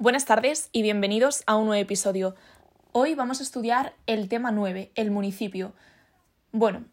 Buenas tardes y bienvenidos a un nuevo episodio. Hoy vamos a estudiar el tema 9, el municipio. Bueno,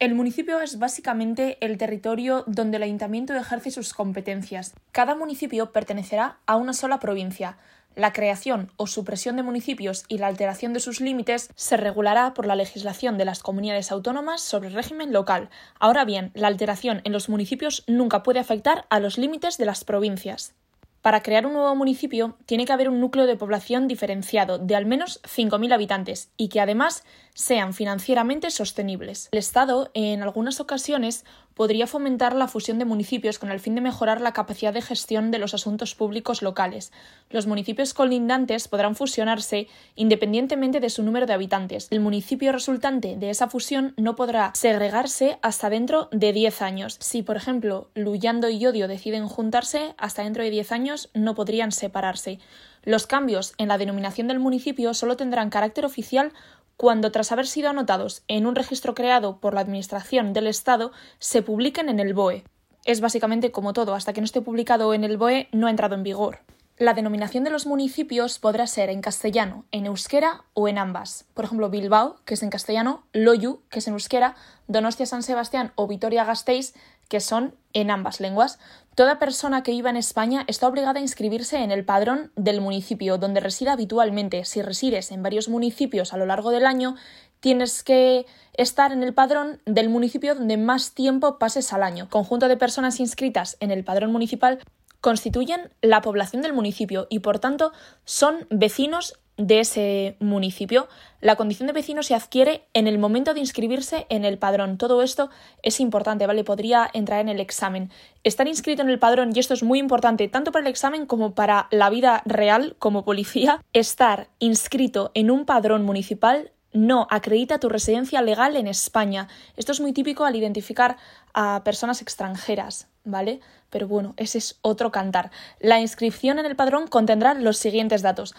el municipio es básicamente el territorio donde el ayuntamiento ejerce sus competencias. Cada municipio pertenecerá a una sola provincia. La creación o supresión de municipios y la alteración de sus límites se regulará por la legislación de las comunidades autónomas sobre régimen local. Ahora bien, la alteración en los municipios nunca puede afectar a los límites de las provincias. Para crear un nuevo municipio tiene que haber un núcleo de población diferenciado de al menos 5.000 habitantes y que además sean financieramente sostenibles. El Estado, en algunas ocasiones, podría fomentar la fusión de municipios con el fin de mejorar la capacidad de gestión de los asuntos públicos locales. Los municipios colindantes podrán fusionarse independientemente de su número de habitantes. El municipio resultante de esa fusión no podrá segregarse hasta dentro de 10 años. Si, por ejemplo, Luyando y Odio deciden juntarse, hasta dentro de 10 años no podrían separarse. Los cambios en la denominación del municipio solo tendrán carácter oficial cuando, tras haber sido anotados en un registro creado por la Administración del Estado, se publiquen en el BOE. Es básicamente como todo, hasta que no esté publicado en el BOE no ha entrado en vigor. La denominación de los municipios podrá ser en castellano, en euskera o en ambas. Por ejemplo, Bilbao, que es en castellano, Loyu, que es en euskera, Donostia San Sebastián o Vitoria-Gasteiz, que son en ambas lenguas. Toda persona que viva en España está obligada a inscribirse en el padrón del municipio donde resida habitualmente. Si resides en varios municipios a lo largo del año, tienes que estar en el padrón del municipio donde más tiempo pases al año. Conjunto de personas inscritas en el padrón municipal constituyen la población del municipio y por tanto son vecinos de ese municipio. La condición de vecino se adquiere en el momento de inscribirse en el padrón. Todo esto es importante, ¿vale? Podría entrar en el examen. Estar inscrito en el padrón, y esto es muy importante tanto para el examen como para la vida real como policía, estar inscrito en un padrón municipal no acredita tu residencia legal en España. Esto es muy típico al identificar a personas extranjeras, ¿vale? Pero bueno, ese es otro cantar. La inscripción en el padrón contendrá los siguientes datos: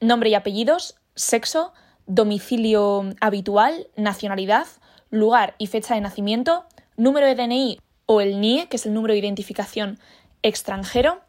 nombre y apellidos, sexo, domicilio habitual, nacionalidad, lugar y fecha de nacimiento, número de DNI o el NIE, que es el número de identificación extranjero,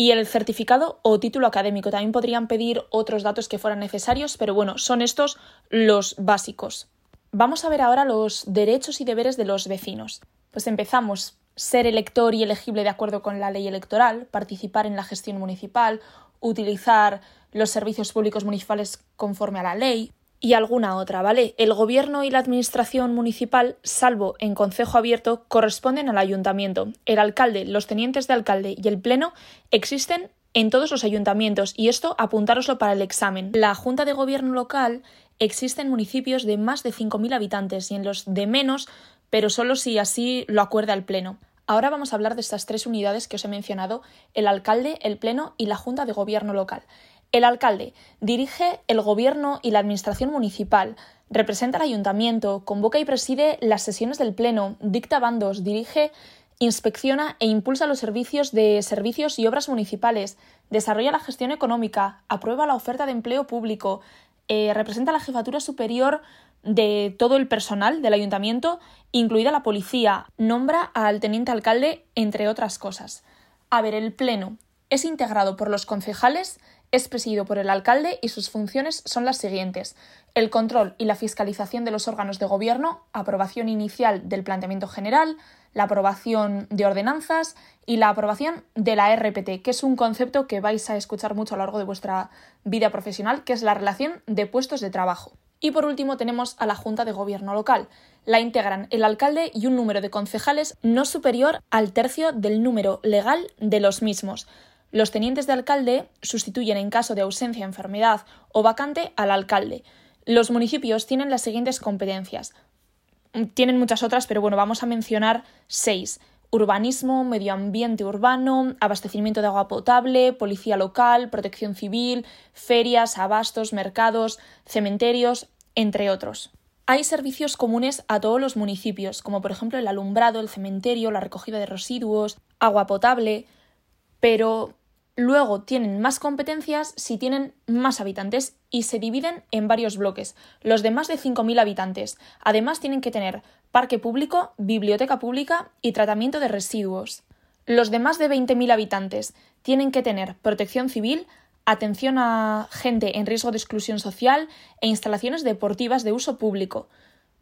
y el certificado o título académico. También podrían pedir otros datos que fueran necesarios, pero bueno, son estos los básicos. Vamos a ver ahora los derechos y deberes de los vecinos. Pues empezamos. Ser elector y elegible de acuerdo con la ley electoral, participar en la gestión municipal, utilizar los servicios públicos municipales conforme a la ley, y alguna otra, ¿vale? El gobierno y la administración municipal, salvo en concejo abierto, corresponden al ayuntamiento. El alcalde, los tenientes de alcalde y el pleno existen en todos los ayuntamientos y esto apuntároslo para el examen. La Junta de Gobierno local existe en municipios de más de 5.000 habitantes y en los de menos, pero solo si así lo acuerda el pleno. Ahora vamos a hablar de estas tres unidades que os he mencionado, el alcalde, el pleno y la Junta de Gobierno local. El alcalde dirige el gobierno y la administración municipal, representa al ayuntamiento, convoca y preside las sesiones del pleno, dicta bandos, dirige, inspecciona e impulsa los servicios de servicios y obras municipales, desarrolla la gestión económica, aprueba la oferta de empleo público, eh, representa la jefatura superior de todo el personal del ayuntamiento, incluida la policía, nombra al teniente alcalde, entre otras cosas. A ver, el pleno es integrado por los concejales es presidido por el alcalde y sus funciones son las siguientes. El control y la fiscalización de los órganos de gobierno, aprobación inicial del planteamiento general, la aprobación de ordenanzas y la aprobación de la RPT, que es un concepto que vais a escuchar mucho a lo largo de vuestra vida profesional, que es la relación de puestos de trabajo. Y por último tenemos a la Junta de Gobierno local. La integran el alcalde y un número de concejales no superior al tercio del número legal de los mismos. Los tenientes de alcalde sustituyen en caso de ausencia, enfermedad o vacante al alcalde. Los municipios tienen las siguientes competencias. Tienen muchas otras, pero bueno, vamos a mencionar seis. Urbanismo, medio ambiente urbano, abastecimiento de agua potable, policía local, protección civil, ferias, abastos, mercados, cementerios, entre otros. Hay servicios comunes a todos los municipios, como por ejemplo el alumbrado, el cementerio, la recogida de residuos, agua potable, pero Luego tienen más competencias si tienen más habitantes y se dividen en varios bloques, los de más de 5.000 habitantes. Además tienen que tener parque público, biblioteca pública y tratamiento de residuos. Los de más de 20.000 habitantes tienen que tener protección civil, atención a gente en riesgo de exclusión social e instalaciones deportivas de uso público.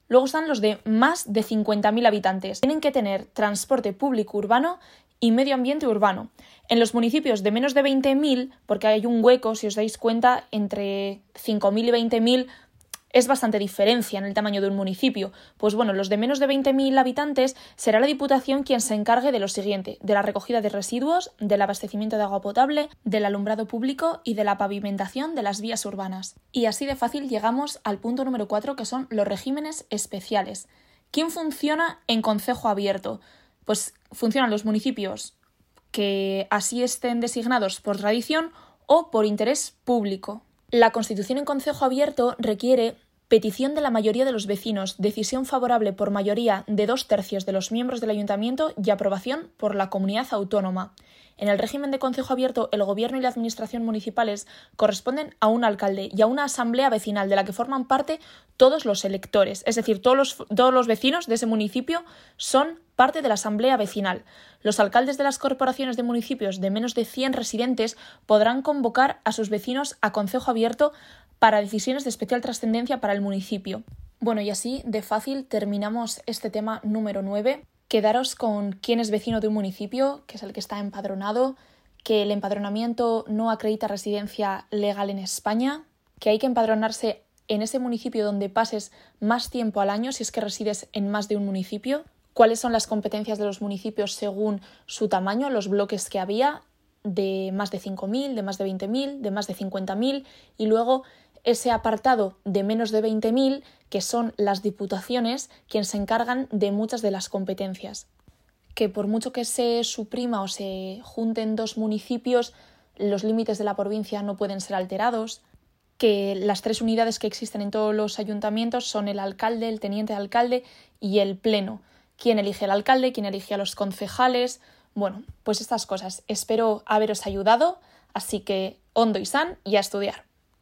Luego están los de más de 50.000 habitantes. Tienen que tener transporte público urbano y medio ambiente urbano. En los municipios de menos de 20.000, porque hay un hueco, si os dais cuenta, entre 5.000 y 20.000 es bastante diferencia en el tamaño de un municipio. Pues bueno, los de menos de 20.000 habitantes será la Diputación quien se encargue de lo siguiente, de la recogida de residuos, del abastecimiento de agua potable, del alumbrado público y de la pavimentación de las vías urbanas. Y así de fácil llegamos al punto número 4 que son los regímenes especiales. ¿Quién funciona en concejo abierto? Pues funcionan los municipios que así estén designados por tradición o por interés público. La constitución en concejo abierto requiere petición de la mayoría de los vecinos, decisión favorable por mayoría de dos tercios de los miembros del ayuntamiento y aprobación por la comunidad autónoma. En el régimen de concejo abierto, el gobierno y la administración municipales corresponden a un alcalde y a una asamblea vecinal de la que forman parte todos los electores, es decir, todos los, vecinos de ese municipio son parte de la asamblea vecinal. Los alcaldes de las corporaciones de municipios de menos de 100 residentes podrán convocar a sus vecinos a concejo abierto para decisiones de especial trascendencia para el municipio. Bueno, y así de fácil terminamos este tema número 9. Quedaros con quién es vecino de un municipio, que es el que está empadronado, que el empadronamiento no acredita residencia legal en España, que hay que empadronarse en ese municipio donde pases más tiempo al año si es que resides en más de un municipio, cuáles son las competencias de los municipios según su tamaño, los bloques que había, de más de 5.000, de más de 20.000, de más de 50.000 y luego ese apartado de menos de 20.000 que son las diputaciones quienes se encargan de muchas de las competencias. Que por mucho que se suprima o se junten dos municipios, los límites de la provincia no pueden ser alterados, que las tres unidades que existen en todos los ayuntamientos son el alcalde, el teniente alcalde y el pleno quién elige al alcalde, quién elige a los concejales. Bueno, pues estas cosas. Espero haberos ayudado, así que hondo y san y a estudiar.